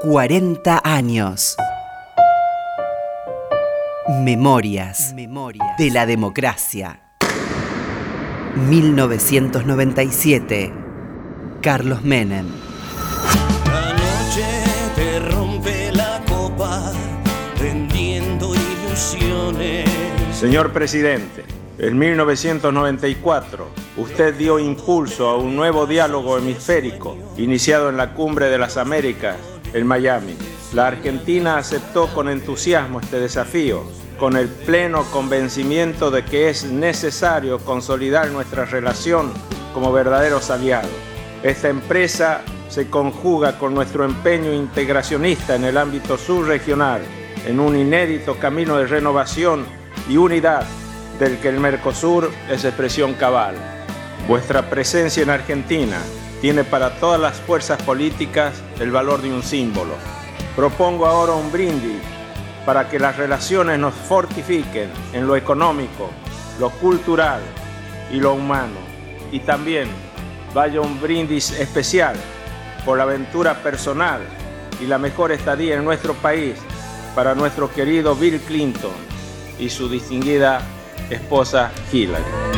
40 años. Memorias, de la democracia. 1997. Carlos Menem. La noche te rompe la copa, vendiendo ilusiones. Señor presidente, en 1994 usted dio impulso a un nuevo diálogo hemisférico iniciado en la Cumbre de las Américas en Miami. La Argentina aceptó con entusiasmo este desafío, con el pleno convencimiento de que es necesario consolidar nuestra relación como verdaderos aliados. Esta empresa se conjuga con nuestro empeño integracionista en el ámbito subregional, en un inédito camino de renovación y unidad del que el Mercosur es expresión cabal. Vuestra presencia en Argentina tiene para todas las fuerzas políticas el valor de un símbolo. Propongo ahora un brindis para que las relaciones nos fortifiquen en lo económico, lo cultural y lo humano. Y también vaya un brindis especial por la aventura personal y la mejor estadía en nuestro país para nuestro querido Bill Clinton y su distinguida esposa Hillary.